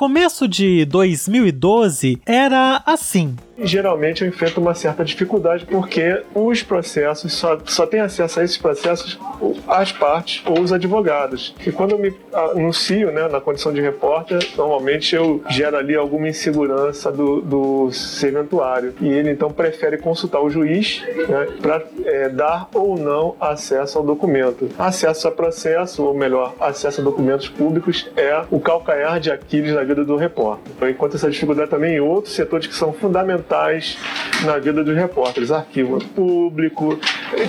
começo de 2012 era assim geralmente eu enfrento uma certa dificuldade porque os processos só, só tem acesso a esses processos as partes ou os advogados. E quando eu me anuncio né, na condição de repórter, normalmente eu gero ali alguma insegurança do, do serventuário. E ele então prefere consultar o juiz né, para é, dar ou não acesso ao documento. Acesso a processo, ou melhor, acesso a documentos públicos é o calcanhar de Aquiles na vida do repórter. Enquanto essa dificuldade também em outros setores que são fundamentais fundamentais na vida dos repórteres: arquivo público,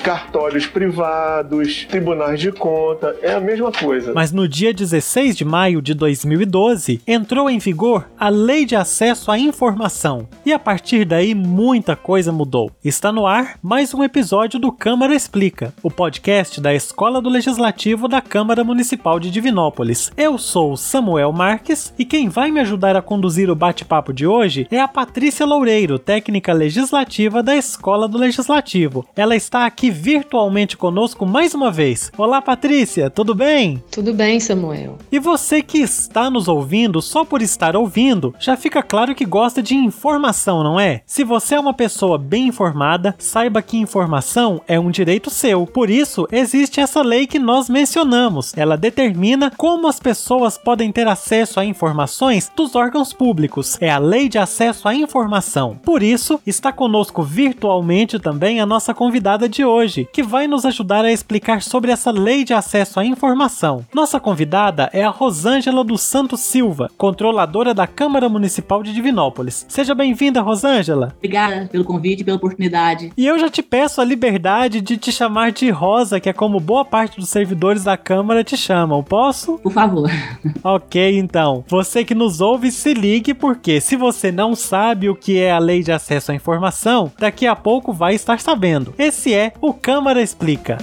cartórios privados, tribunais de conta, é a mesma coisa. Mas no dia 16 de maio de 2012, entrou em vigor a Lei de Acesso à Informação. E a partir daí, muita coisa mudou. Está no ar mais um episódio do Câmara Explica, o podcast da Escola do Legislativo da Câmara Municipal de Divinópolis. Eu sou Samuel Marques e quem vai me ajudar a conduzir o bate-papo de hoje é a Patrícia Loureiro técnica legislativa da Escola do Legislativo. Ela está aqui virtualmente conosco mais uma vez. Olá, Patrícia, tudo bem? Tudo bem, Samuel. E você que está nos ouvindo só por estar ouvindo, já fica claro que gosta de informação, não é? Se você é uma pessoa bem informada, saiba que informação é um direito seu. Por isso, existe essa lei que nós mencionamos. Ela determina como as pessoas podem ter acesso a informações dos órgãos públicos. É a Lei de Acesso à Informação. Por isso, está conosco virtualmente também a nossa convidada de hoje, que vai nos ajudar a explicar sobre essa lei de acesso à informação. Nossa convidada é a Rosângela dos Santos Silva, controladora da Câmara Municipal de Divinópolis. Seja bem-vinda, Rosângela. Obrigada pelo convite e pela oportunidade. E eu já te peço a liberdade de te chamar de Rosa, que é como boa parte dos servidores da Câmara te chamam. Posso? Por favor. Ok, então. Você que nos ouve, se ligue, porque se você não sabe o que é a lei lei de acesso à informação, daqui a pouco vai estar sabendo. Esse é o Câmara Explica.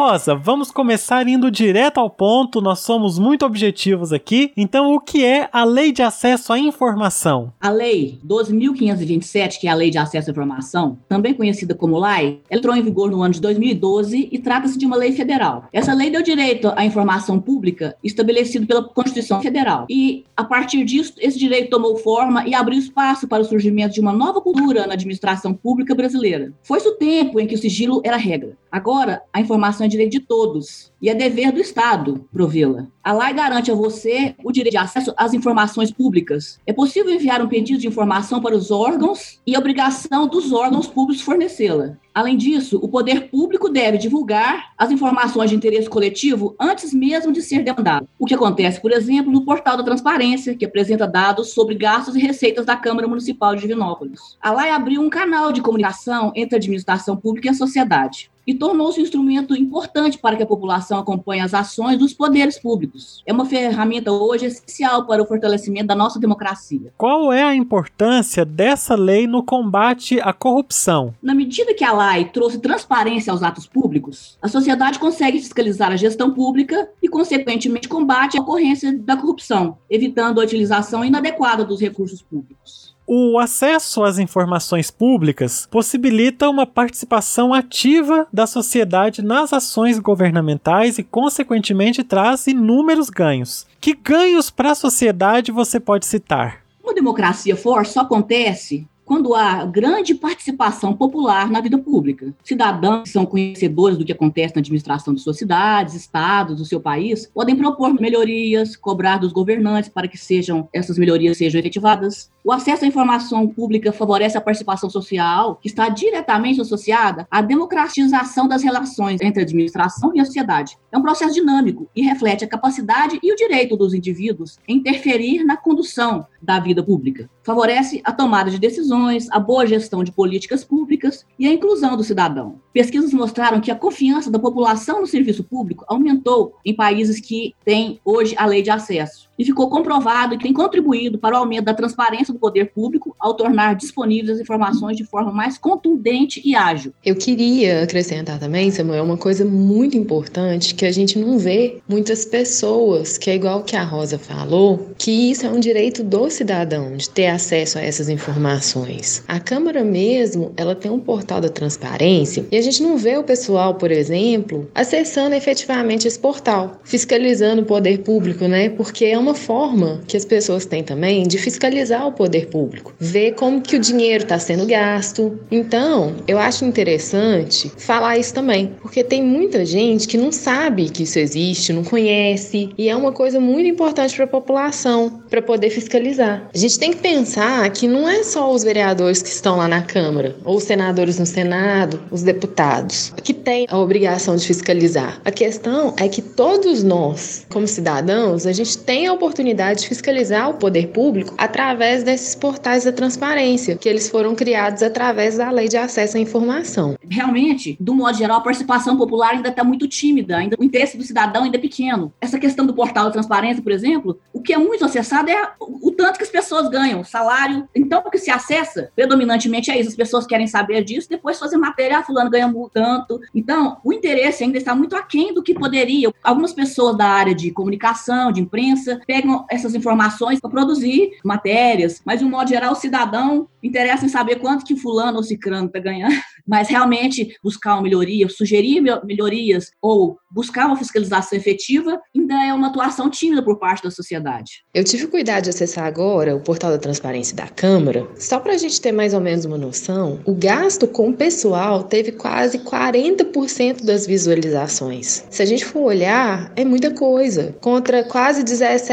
Rosa, vamos começar indo direto ao ponto, nós somos muito objetivos aqui. Então, o que é a Lei de Acesso à Informação? A Lei 12.527, que é a Lei de Acesso à Informação, também conhecida como LAI, entrou em vigor no ano de 2012 e trata-se de uma lei federal. Essa lei deu direito à informação pública estabelecido pela Constituição Federal. E, a partir disso, esse direito tomou forma e abriu espaço para o surgimento de uma nova cultura na administração pública brasileira. Foi-se o tempo em que o sigilo era regra. Agora, a informação é direito de todos e é dever do Estado provê-la. A lei garante a você o direito de acesso às informações públicas. É possível enviar um pedido de informação para os órgãos e a obrigação dos órgãos públicos fornecê-la. Além disso, o poder público deve divulgar as informações de interesse coletivo antes mesmo de ser demandado. O que acontece, por exemplo, no portal da transparência, que apresenta dados sobre gastos e receitas da Câmara Municipal de Divinópolis. A lei abriu um canal de comunicação entre a administração pública e a sociedade e tornou-se um instrumento importante para que a população acompanhe as ações dos poderes públicos. É uma ferramenta hoje essencial para o fortalecimento da nossa democracia. Qual é a importância dessa lei no combate à corrupção? Na medida que a lei trouxe transparência aos atos públicos, a sociedade consegue fiscalizar a gestão pública e, consequentemente, combate a ocorrência da corrupção, evitando a utilização inadequada dos recursos públicos. O acesso às informações públicas possibilita uma participação ativa da sociedade nas ações governamentais e, consequentemente, traz inúmeros ganhos. Que ganhos para a sociedade você pode citar? Uma democracia forte só acontece quando há grande participação popular na vida pública. Cidadãos que são conhecedores do que acontece na administração de suas cidades, estados, do seu país, podem propor melhorias, cobrar dos governantes para que sejam essas melhorias sejam efetivadas. O acesso à informação pública favorece a participação social, que está diretamente associada à democratização das relações entre a administração e a sociedade. É um processo dinâmico e reflete a capacidade e o direito dos indivíduos em interferir na condução da vida pública. Favorece a tomada de decisões, a boa gestão de políticas públicas e a inclusão do cidadão. Pesquisas mostraram que a confiança da população no serviço público aumentou em países que têm hoje a lei de acesso e ficou comprovado que tem contribuído para o aumento da transparência do poder público ao tornar disponíveis as informações de forma mais contundente e ágil. Eu queria acrescentar também, Samuel, uma coisa muito importante que a gente não vê muitas pessoas, que é igual que a Rosa falou, que isso é um direito do cidadão de ter acesso a essas informações. A Câmara mesmo, ela tem um portal da transparência e a gente não vê o pessoal, por exemplo, acessando efetivamente esse portal, fiscalizando o poder público, né? Porque é uma forma que as pessoas têm também de fiscalizar o poder público, ver como que o dinheiro está sendo gasto. Então, eu acho interessante falar isso também, porque tem muita gente que não sabe que isso existe, não conhece, e é uma coisa muito importante para a população, para poder fiscalizar. A gente tem que pensar que não é só os vereadores que estão lá na Câmara, ou os senadores no Senado, os deputados, que têm a obrigação de fiscalizar. A questão é que todos nós, como cidadãos, a gente tem a oportunidade de fiscalizar o poder público através desses portais da transparência, que eles foram criados através da Lei de Acesso à Informação. Realmente, do modo geral, a participação popular ainda está muito tímida, ainda o interesse do cidadão ainda é pequeno. Essa questão do portal da transparência, por exemplo, o que é muito acessado é o tanto que as pessoas ganham, salário. Então, o que se acessa predominantemente é isso. As pessoas querem saber disso, depois fazer matéria, ah, fulano ganha tanto. Então, o interesse ainda está muito aquém do que poderia. Algumas pessoas da área de comunicação, de imprensa, pegam essas informações para produzir matérias, mas, de um modo geral, o cidadão interessa em saber quanto que fulano ou cicrano está ganhando, mas realmente buscar uma melhoria, sugerir melhorias ou buscar uma fiscalização efetiva ainda é uma atuação tímida por parte da sociedade. Eu tive cuidado de acessar agora o portal da transparência da Câmara, só para a gente ter mais ou menos uma noção, o gasto com o pessoal teve quase 40% das visualizações. Se a gente for olhar, é muita coisa, contra quase 17%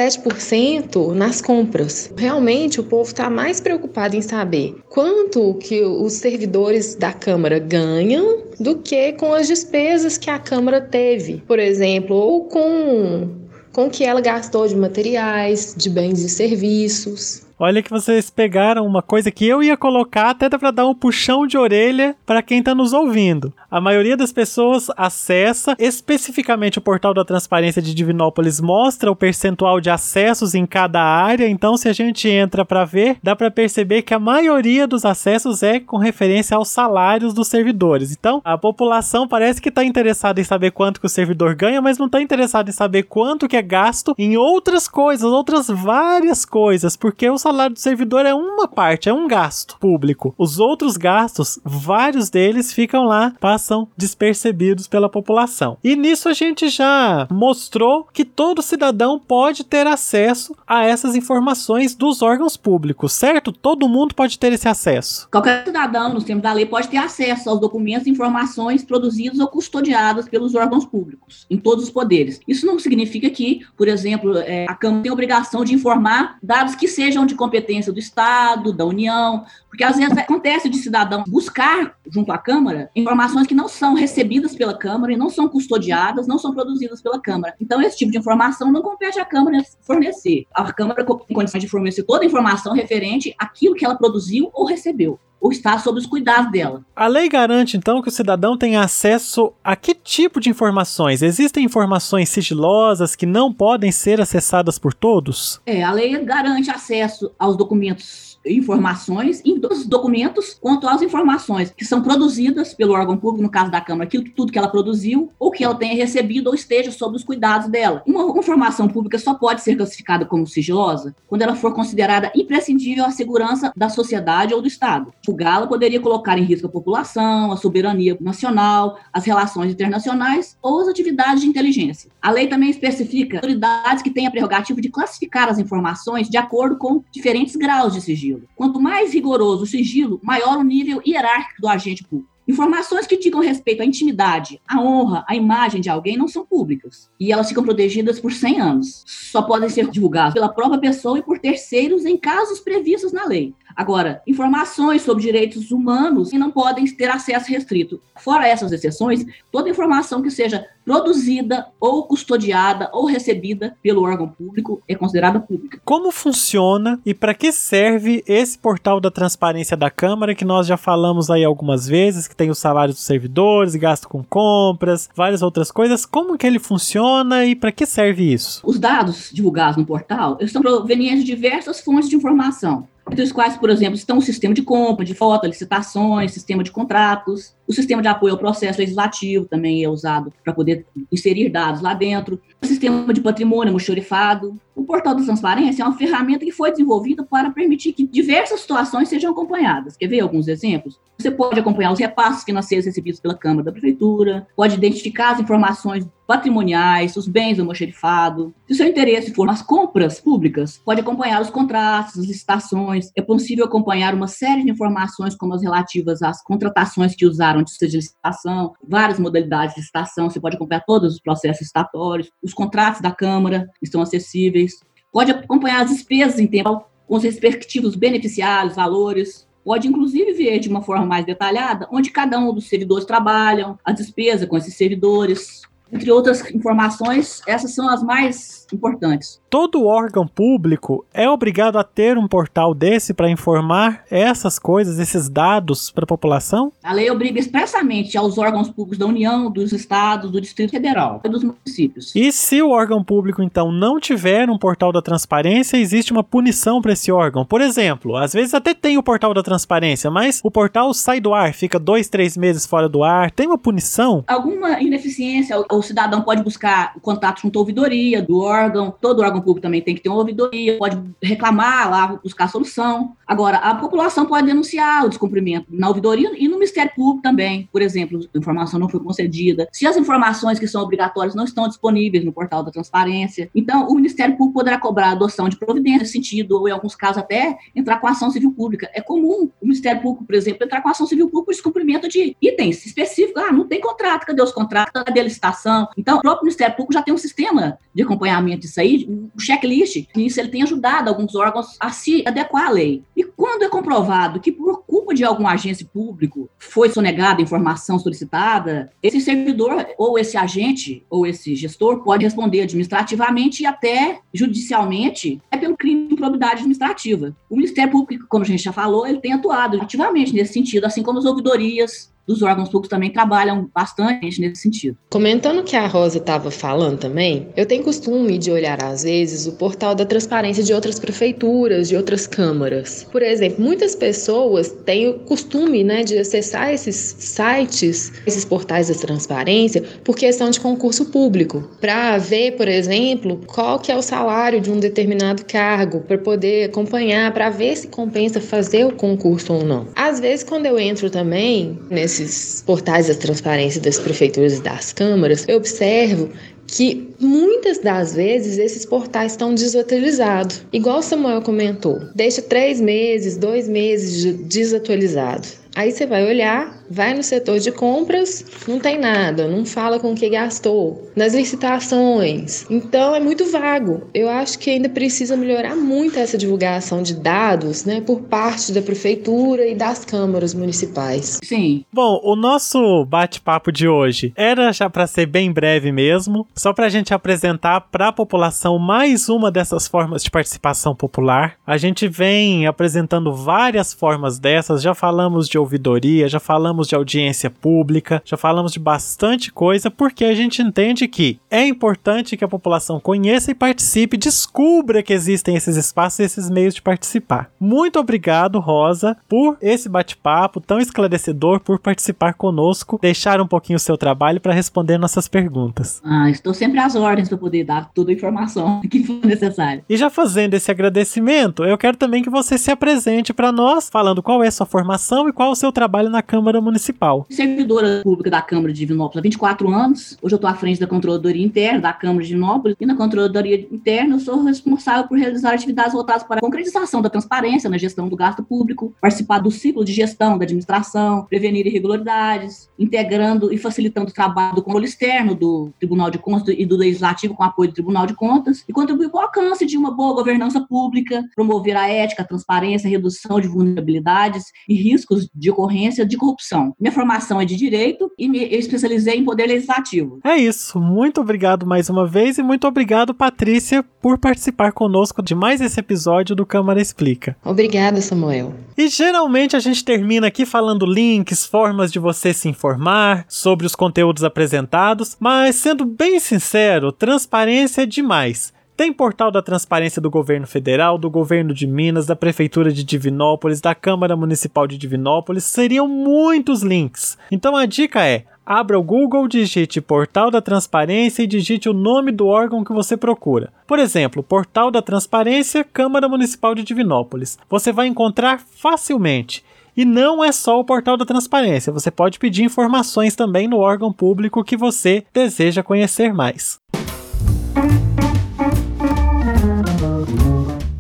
nas compras. Realmente o povo está mais preocupado em saber quanto que os servidores da Câmara ganham do que com as despesas que a Câmara teve, por exemplo, ou com com que ela gastou de materiais, de bens e serviços. Olha que vocês pegaram uma coisa que eu ia colocar até para dar um puxão de orelha para quem está nos ouvindo. A maioria das pessoas acessa especificamente o portal da transparência de Divinópolis mostra o percentual de acessos em cada área, então se a gente entra para ver, dá para perceber que a maioria dos acessos é com referência aos salários dos servidores. Então, a população parece que está interessada em saber quanto que o servidor ganha, mas não está interessada em saber quanto que é gasto em outras coisas, outras várias coisas, porque os salário do servidor é uma parte, é um gasto público. Os outros gastos, vários deles ficam lá, passam despercebidos pela população. E nisso a gente já mostrou que todo cidadão pode ter acesso a essas informações dos órgãos públicos, certo? Todo mundo pode ter esse acesso. Qualquer cidadão, nos termos da lei, pode ter acesso aos documentos e informações produzidos ou custodiados pelos órgãos públicos, em todos os poderes. Isso não significa que, por exemplo, é, a Câmara tem obrigação de informar dados que sejam de competência do Estado, da União, porque às vezes acontece de cidadão buscar junto à Câmara informações que não são recebidas pela Câmara e não são custodiadas, não são produzidas pela Câmara. Então, esse tipo de informação não compete à Câmara fornecer. A Câmara tem condições de fornecer toda a informação referente àquilo que ela produziu ou recebeu ou está sob os cuidados dela. A lei garante, então, que o cidadão tenha acesso a que tipo de informações? Existem informações sigilosas que não podem ser acessadas por todos? É, a lei garante acesso aos documentos informações em todos os documentos quanto às informações que são produzidas pelo órgão público, no caso da Câmara, aquilo, tudo que ela produziu ou que ela tenha recebido ou esteja sob os cuidados dela. Uma informação pública só pode ser classificada como sigilosa quando ela for considerada imprescindível à segurança da sociedade ou do Estado. Gala poderia colocar em risco a população, a soberania nacional, as relações internacionais ou as atividades de inteligência. A lei também especifica autoridades que têm a prerrogativa de classificar as informações de acordo com diferentes graus de sigilo sigilo. Quanto mais rigoroso o sigilo, maior o nível hierárquico do agente público. Informações que digam respeito à intimidade, à honra, à imagem de alguém não são públicas. E elas ficam protegidas por 100 anos. Só podem ser divulgadas pela própria pessoa e por terceiros em casos previstos na lei. Agora, informações sobre direitos humanos não podem ter acesso restrito. Fora essas exceções, toda informação que seja produzida ou custodiada ou recebida pelo órgão público é considerada pública. Como funciona e para que serve esse portal da transparência da Câmara que nós já falamos aí algumas vezes, que tem os salários dos servidores, gasto com compras, várias outras coisas. Como que ele funciona e para que serve isso? Os dados divulgados no portal estão provenientes de diversas fontes de informação entre os quais, por exemplo, estão o sistema de compra, de foto, licitações, sistema de contratos, o sistema de apoio ao processo legislativo também é usado para poder inserir dados lá dentro, o sistema de patrimônio mochorifado. O portal da transparência é uma ferramenta que foi desenvolvida para permitir que diversas situações sejam acompanhadas. Quer ver alguns exemplos? Você pode acompanhar os repasses financeiros recebidos pela Câmara da Prefeitura, pode identificar as informações patrimoniais, os bens do almoxerifado. Se o seu interesse for nas compras públicas, pode acompanhar os contratos, as licitações. É possível acompanhar uma série de informações, como as relativas às contratações que usaram de licitação, várias modalidades de licitação. Você pode acompanhar todos os processos licitatórios, os contratos da Câmara estão acessíveis. Pode acompanhar as despesas em tempo com os respectivos beneficiários, valores, pode inclusive ver de uma forma mais detalhada onde cada um dos servidores trabalham, a despesa com esses servidores, entre outras informações, essas são as mais importantes. Todo órgão público é obrigado a ter um portal desse para informar essas coisas, esses dados para a população? A lei obriga expressamente aos órgãos públicos da União, dos estados, do Distrito Federal e dos municípios. E se o órgão público então não tiver um portal da transparência, existe uma punição para esse órgão? Por exemplo, às vezes até tem o portal da transparência, mas o portal sai do ar, fica dois, três meses fora do ar. Tem uma punição? Alguma ineficiência o cidadão pode buscar contato junto à ouvidoria do órgão, todo órgão público também tem que ter uma ouvidoria, pode reclamar lá, buscar solução. Agora, a população pode denunciar o descumprimento na ouvidoria e no Ministério Público também. Por exemplo, a informação não foi concedida. Se as informações que são obrigatórias não estão disponíveis no portal da transparência, então o Ministério Público poderá cobrar a adoção de providência nesse sentido, ou em alguns casos até entrar com ação civil pública. É comum o Ministério Público, por exemplo, entrar com ação civil pública por descumprimento de itens específicos. Ah, não tem contrato, cadê os contratos? Cadê a licitação? Então, o próprio Ministério Público já tem um sistema de acompanhamento disso aí, um checklist, isso ele tem ajudado alguns órgãos a se adequar à lei. E quando é comprovado que por culpa de algum agente público foi sonegada informação solicitada, esse servidor ou esse agente ou esse gestor pode responder administrativamente e até judicialmente é pelo crime de improbidade administrativa. O Ministério Público, como a gente já falou, ele tem atuado ativamente nesse sentido, assim como as ouvidorias dos órgãos públicos também trabalham bastante nesse sentido. Comentando o que a Rosa estava falando também, eu tenho costume de olhar às vezes o portal da transparência de outras prefeituras, de outras câmaras. Por exemplo, muitas pessoas têm o costume né, de acessar esses sites, esses portais da transparência, por questão de concurso público, para ver, por exemplo, qual que é o salário de um determinado cargo, para poder acompanhar, para ver se compensa fazer o concurso ou não. Às vezes, quando eu entro também nesse nesses portais da transparência das prefeituras e das câmaras, eu observo que muitas das vezes esses portais estão desatualizados. Igual o Samuel comentou, deixa três meses, dois meses desatualizado. Aí você vai olhar, vai no setor de compras, não tem nada, não fala com o que gastou. Nas licitações, então é muito vago. Eu acho que ainda precisa melhorar muito essa divulgação de dados, né, por parte da prefeitura e das câmaras municipais. Sim. Bom, o nosso bate-papo de hoje era já para ser bem breve mesmo, só para a gente apresentar para a população mais uma dessas formas de participação popular. A gente vem apresentando várias formas dessas, já falamos de ouvidoria, já falamos de audiência pública, já falamos de bastante coisa, porque a gente entende que é importante que a população conheça e participe, descubra que existem esses espaços e esses meios de participar. Muito obrigado, Rosa, por esse bate-papo tão esclarecedor, por participar conosco, deixar um pouquinho o seu trabalho para responder nossas perguntas. Ah, estou sempre às ordens para poder dar toda a informação que for necessária. E já fazendo esse agradecimento, eu quero também que você se apresente para nós, falando qual é a sua formação e qual o seu trabalho na Câmara Municipal. Servidora pública da Câmara de Divinópolis há 24 anos. Hoje eu estou à frente da Controladoria Interna da Câmara de Divinópolis. E na Controladoria Interna eu sou responsável por realizar atividades voltadas para a concretização da transparência na gestão do gasto público, participar do ciclo de gestão da administração, prevenir irregularidades, integrando e facilitando o trabalho do controle externo do Tribunal de Contas e do Legislativo com apoio do Tribunal de Contas e contribuir para o alcance de uma boa governança pública, promover a ética, a transparência, a redução de vulnerabilidades e riscos de ocorrência de corrupção. Minha formação é de direito e me especializei em poder legislativo. É isso. Muito obrigado mais uma vez e muito obrigado, Patrícia, por participar conosco de mais esse episódio do Câmara Explica. Obrigada, Samuel. E geralmente a gente termina aqui falando links, formas de você se informar sobre os conteúdos apresentados, mas sendo bem sincero, transparência é demais. Tem portal da transparência do governo federal, do governo de Minas, da prefeitura de Divinópolis, da Câmara Municipal de Divinópolis, seriam muitos links. Então a dica é: abra o Google, digite Portal da Transparência e digite o nome do órgão que você procura. Por exemplo, Portal da Transparência, Câmara Municipal de Divinópolis. Você vai encontrar facilmente. E não é só o portal da transparência, você pode pedir informações também no órgão público que você deseja conhecer mais.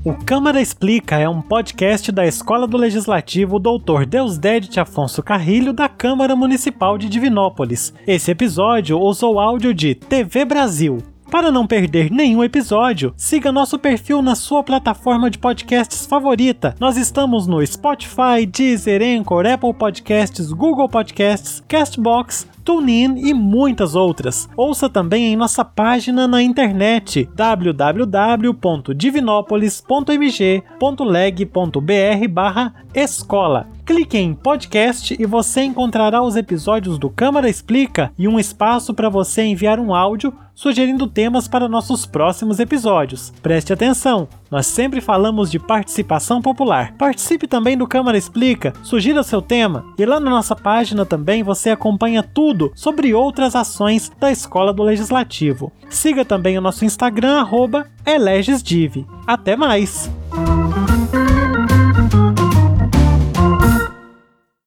O Câmara Explica é um podcast da Escola do Legislativo Dr. Deusdedit Afonso Carrilho da Câmara Municipal de Divinópolis. Esse episódio usou áudio de TV Brasil. Para não perder nenhum episódio, siga nosso perfil na sua plataforma de podcasts favorita. Nós estamos no Spotify, Deezer, Anchor, Apple Podcasts, Google Podcasts, Castbox, TuneIn e muitas outras. Ouça também em nossa página na internet www.divinopolis.mg.leg.br/escola. Clique em podcast e você encontrará os episódios do Câmara Explica e um espaço para você enviar um áudio sugerindo temas para nossos próximos episódios. Preste atenção, nós sempre falamos de participação popular. Participe também do Câmara Explica, sugira seu tema e lá na nossa página também você acompanha tudo sobre outras ações da Escola do Legislativo. Siga também o nosso Instagram, elegesdiv. Até mais!